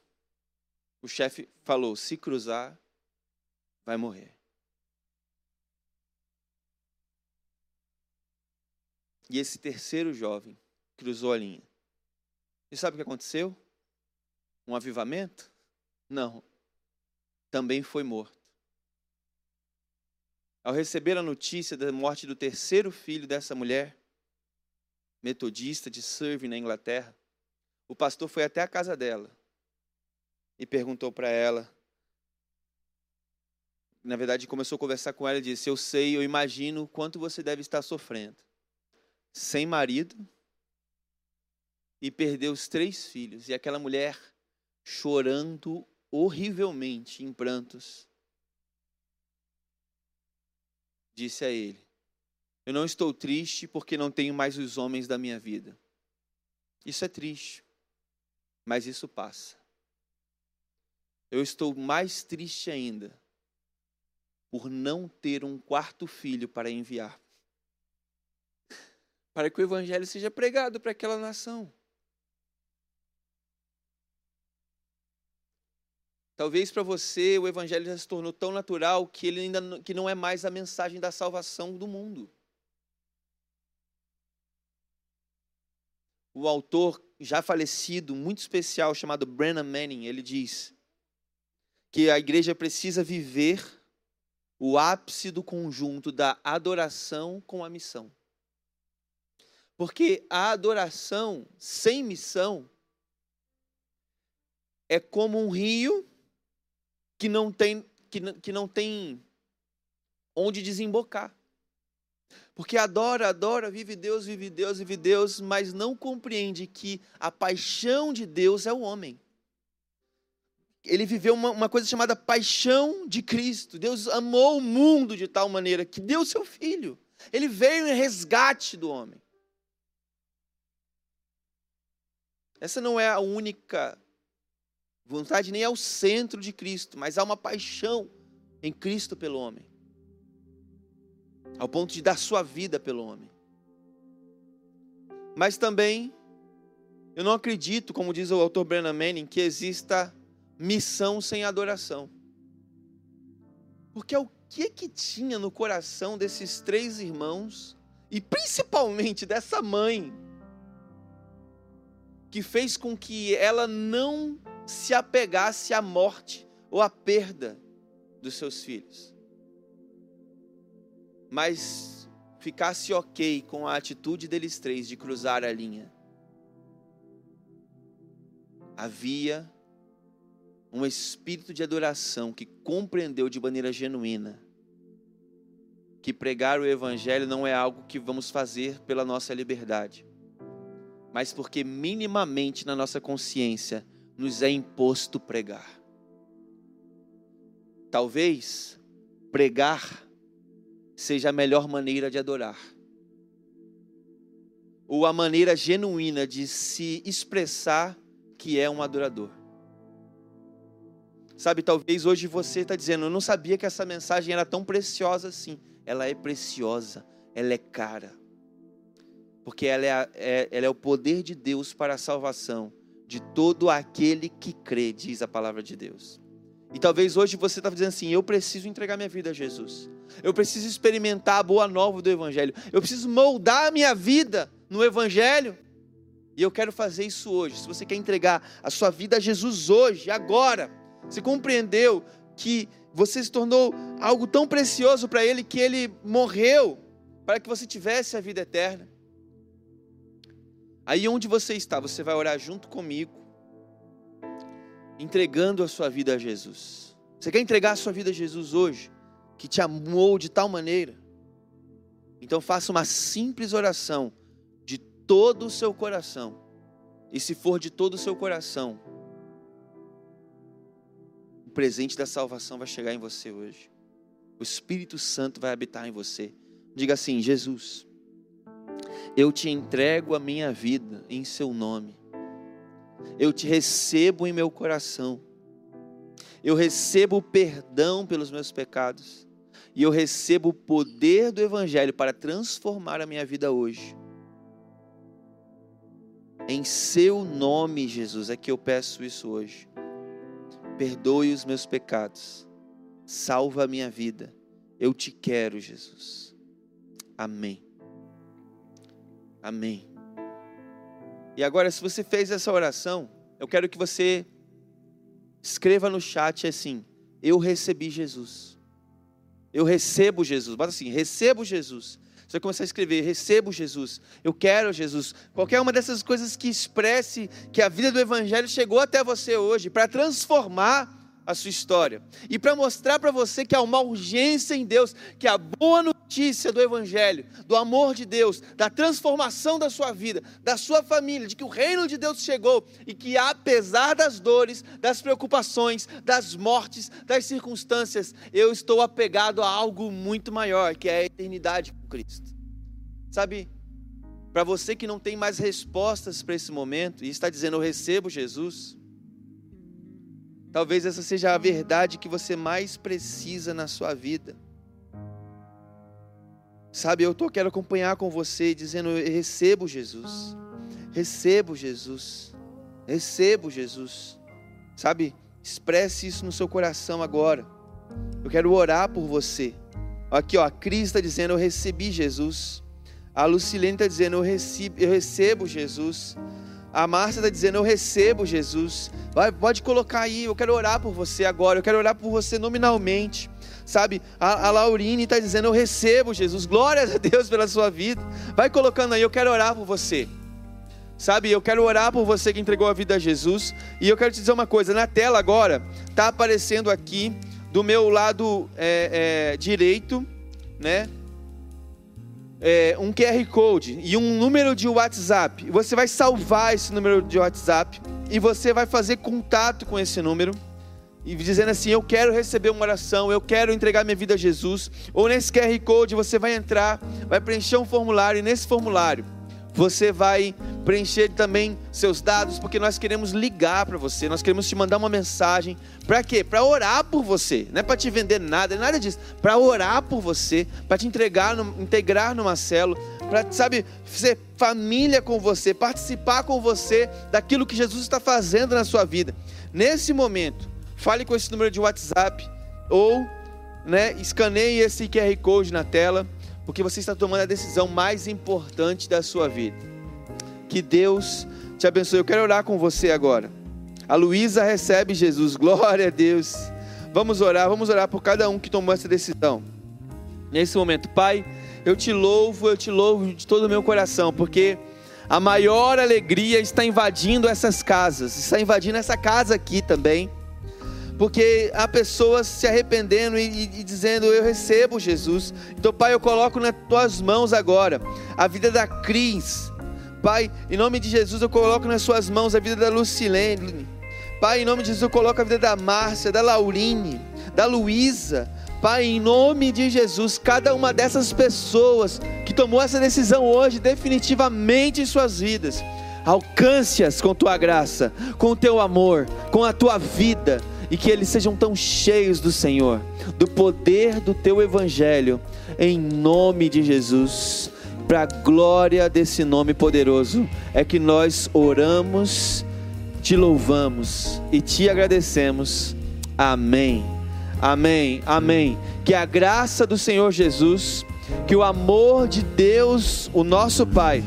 o chefe falou: se cruzar, vai morrer. E esse terceiro jovem cruzou a linha. E sabe o que aconteceu? Um avivamento? Não. Também foi morto. Ao receber a notícia da morte do terceiro filho dessa mulher, metodista de Surrey, na Inglaterra, o pastor foi até a casa dela e perguntou para ela. Na verdade, começou a conversar com ela e disse: Eu sei, eu imagino quanto você deve estar sofrendo. Sem marido e perdeu os três filhos. E aquela mulher chorando horrivelmente em prantos, disse a ele: Eu não estou triste porque não tenho mais os homens da minha vida. Isso é triste, mas isso passa. Eu estou mais triste ainda por não ter um quarto filho para enviar. Para que o evangelho seja pregado para aquela nação. Talvez para você o evangelho já se tornou tão natural que ele ainda não, que não é mais a mensagem da salvação do mundo. O autor já falecido, muito especial, chamado Brennan Manning, ele diz que a igreja precisa viver o ápice do conjunto da adoração com a missão. Porque a adoração sem missão é como um rio que não tem, que, que não tem onde desembocar. Porque adora, adora, vive Deus, vive Deus, vive Deus, mas não compreende que a paixão de Deus é o homem. Ele viveu uma, uma coisa chamada paixão de Cristo. Deus amou o mundo de tal maneira que deu seu filho. Ele veio em resgate do homem. Essa não é a única Vontade nem é o centro de Cristo, mas há uma paixão em Cristo pelo homem. Ao ponto de dar sua vida pelo homem. Mas também, eu não acredito, como diz o autor Brennan Manning, que exista missão sem adoração. Porque é o que que tinha no coração desses três irmãos, e principalmente dessa mãe, que fez com que ela não se apegasse à morte ou à perda dos seus filhos, mas ficasse ok com a atitude deles três de cruzar a linha. Havia um espírito de adoração que compreendeu de maneira genuína que pregar o Evangelho não é algo que vamos fazer pela nossa liberdade, mas porque minimamente na nossa consciência nos é imposto pregar. Talvez pregar seja a melhor maneira de adorar. ou a maneira genuína de se expressar que é um adorador. Sabe, talvez hoje você está dizendo, eu não sabia que essa mensagem era tão preciosa assim. Ela é preciosa, ela é cara. Porque ela é, é, ela é o poder de Deus para a salvação de todo aquele que crê, diz a palavra de Deus. E talvez hoje você está dizendo assim: eu preciso entregar minha vida a Jesus. Eu preciso experimentar a boa nova do Evangelho. Eu preciso moldar a minha vida no Evangelho. E eu quero fazer isso hoje. Se você quer entregar a sua vida a Jesus hoje, agora, você compreendeu que você se tornou algo tão precioso para Ele que Ele morreu para que você tivesse a vida eterna. Aí onde você está, você vai orar junto comigo, entregando a sua vida a Jesus. Você quer entregar a sua vida a Jesus hoje, que te amou de tal maneira? Então faça uma simples oração de todo o seu coração. E se for de todo o seu coração, o presente da salvação vai chegar em você hoje. O Espírito Santo vai habitar em você. Diga assim: Jesus, eu te entrego a minha vida em Seu nome. Eu te recebo em meu coração. Eu recebo perdão pelos meus pecados. E eu recebo o poder do Evangelho para transformar a minha vida hoje. Em Seu nome, Jesus, é que eu peço isso hoje perdoe os meus pecados, salva a minha vida. Eu te quero, Jesus. Amém. Amém. E agora, se você fez essa oração, eu quero que você escreva no chat assim: Eu recebi Jesus. Eu recebo Jesus. Bota assim: Recebo Jesus. Você vai começar a escrever: Recebo Jesus, eu quero Jesus. Qualquer uma dessas coisas que expresse que a vida do Evangelho chegou até você hoje para transformar a sua história e para mostrar para você que há uma urgência em Deus, que a boa notícia do Evangelho, do amor de Deus, da transformação da sua vida, da sua família, de que o reino de Deus chegou e que apesar das dores, das preocupações, das mortes, das circunstâncias, eu estou apegado a algo muito maior, que é a eternidade com Cristo. Sabe? Para você que não tem mais respostas para esse momento e está dizendo eu recebo Jesus, Talvez essa seja a verdade que você mais precisa na sua vida. Sabe, eu tô, quero acompanhar com você dizendo: recebo Jesus, recebo Jesus, recebo Jesus. Sabe, expresse isso no seu coração agora. Eu quero orar por você. Aqui, ó, a Cris está dizendo: Eu recebi Jesus. A Lucilene está dizendo: eu recebo, eu recebo Jesus. A Márcia está dizendo: Eu recebo Jesus. Vai, pode colocar aí, eu quero orar por você agora, eu quero orar por você nominalmente. Sabe, a, a Laurine está dizendo: Eu recebo Jesus. Glórias a Deus pela sua vida. Vai colocando aí, eu quero orar por você. Sabe, eu quero orar por você que entregou a vida a Jesus. E eu quero te dizer uma coisa: na tela agora, está aparecendo aqui, do meu lado é, é, direito, né? é, um QR Code e um número de WhatsApp. Você vai salvar esse número de WhatsApp e você vai fazer contato com esse número e dizendo assim: Eu quero receber uma oração, eu quero entregar minha vida a Jesus. Ou nesse QR Code você vai entrar, vai preencher um formulário e nesse formulário você vai preencher também seus dados, porque nós queremos ligar para você, nós queremos te mandar uma mensagem. Para quê? Para orar por você. Não é para te vender nada, nada disso. Para orar por você, para te entregar, integrar numa célula, para, sabe, ser família com você, participar com você daquilo que Jesus está fazendo na sua vida. Nesse momento, fale com esse número de WhatsApp ou né, escaneie esse QR Code na tela porque você está tomando a decisão mais importante da sua vida. Que Deus te abençoe. Eu quero orar com você agora. A Luísa recebe Jesus, glória a Deus. Vamos orar, vamos orar por cada um que tomou essa decisão. Nesse momento, Pai, eu te louvo, eu te louvo de todo o meu coração, porque a maior alegria está invadindo essas casas, está invadindo essa casa aqui também porque há pessoas se arrependendo e, e, e, dizendo: Eu recebo Jesus. Então, Pai, eu coloco nas tuas mãos agora a vida da Cris. Pai, em nome de Jesus, eu coloco nas suas mãos a vida da Lucilene. Pai, em nome de Jesus, eu coloco a vida da Márcia, da Laurine, da Luísa. Pai, em nome de Jesus, cada uma dessas pessoas que tomou essa decisão hoje, definitivamente em suas vidas, alcance-as com tua graça, com o teu amor, com a tua vida, e que eles sejam tão cheios do Senhor, do poder do teu evangelho, em nome de Jesus, para a glória desse nome poderoso, é que nós oramos, te louvamos e te agradecemos. Amém. Amém. Amém. Que a graça do Senhor Jesus, que o amor de Deus, o nosso Pai,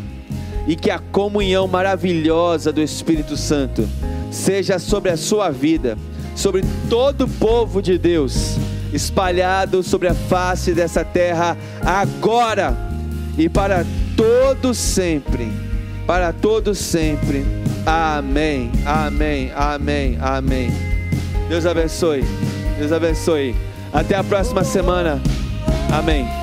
e que a comunhão maravilhosa do Espírito Santo seja sobre a sua vida, sobre todo o povo de Deus, espalhado sobre a face dessa terra agora e para todo sempre. Para todo sempre. Amém. Amém. Amém. Amém. Deus abençoe. Deus abençoe. Até a próxima semana. Amém.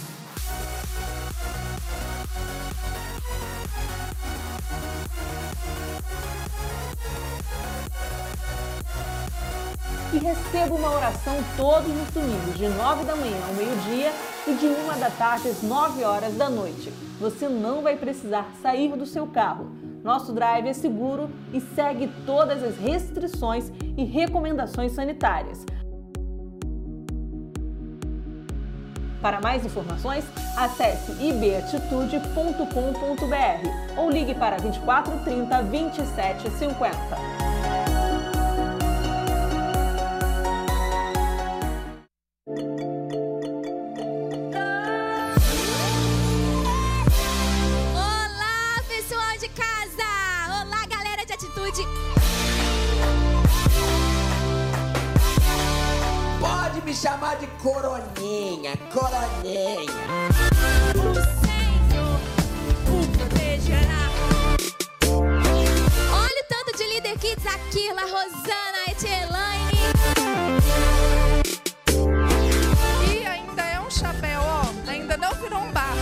E receba uma oração todos os domingos, de 9 da manhã ao meio-dia e de 1 da tarde às 9 horas da noite. Você não vai precisar sair do seu carro. Nosso drive é seguro e segue todas as restrições e recomendações sanitárias. Para mais informações, acesse ibatitude.com.br ou ligue para 24 30 me chamar de coroninha, coroninha. O Senhor o protegerá. Olha o tanto de líder kids aqui, La Rosana, Etielaine. E ainda é um chapéu, ó. Ainda não virou um barco.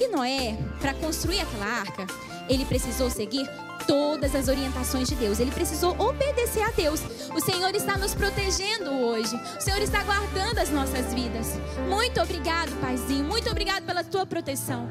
E Noé, para construir aquela arca, ele precisou seguir todas as orientações de Deus. Ele precisou obedecer a Deus. O Senhor está nos protegendo hoje. O Senhor está guardando as nossas vidas. Muito obrigado, Paizinho. Muito obrigado pela tua proteção.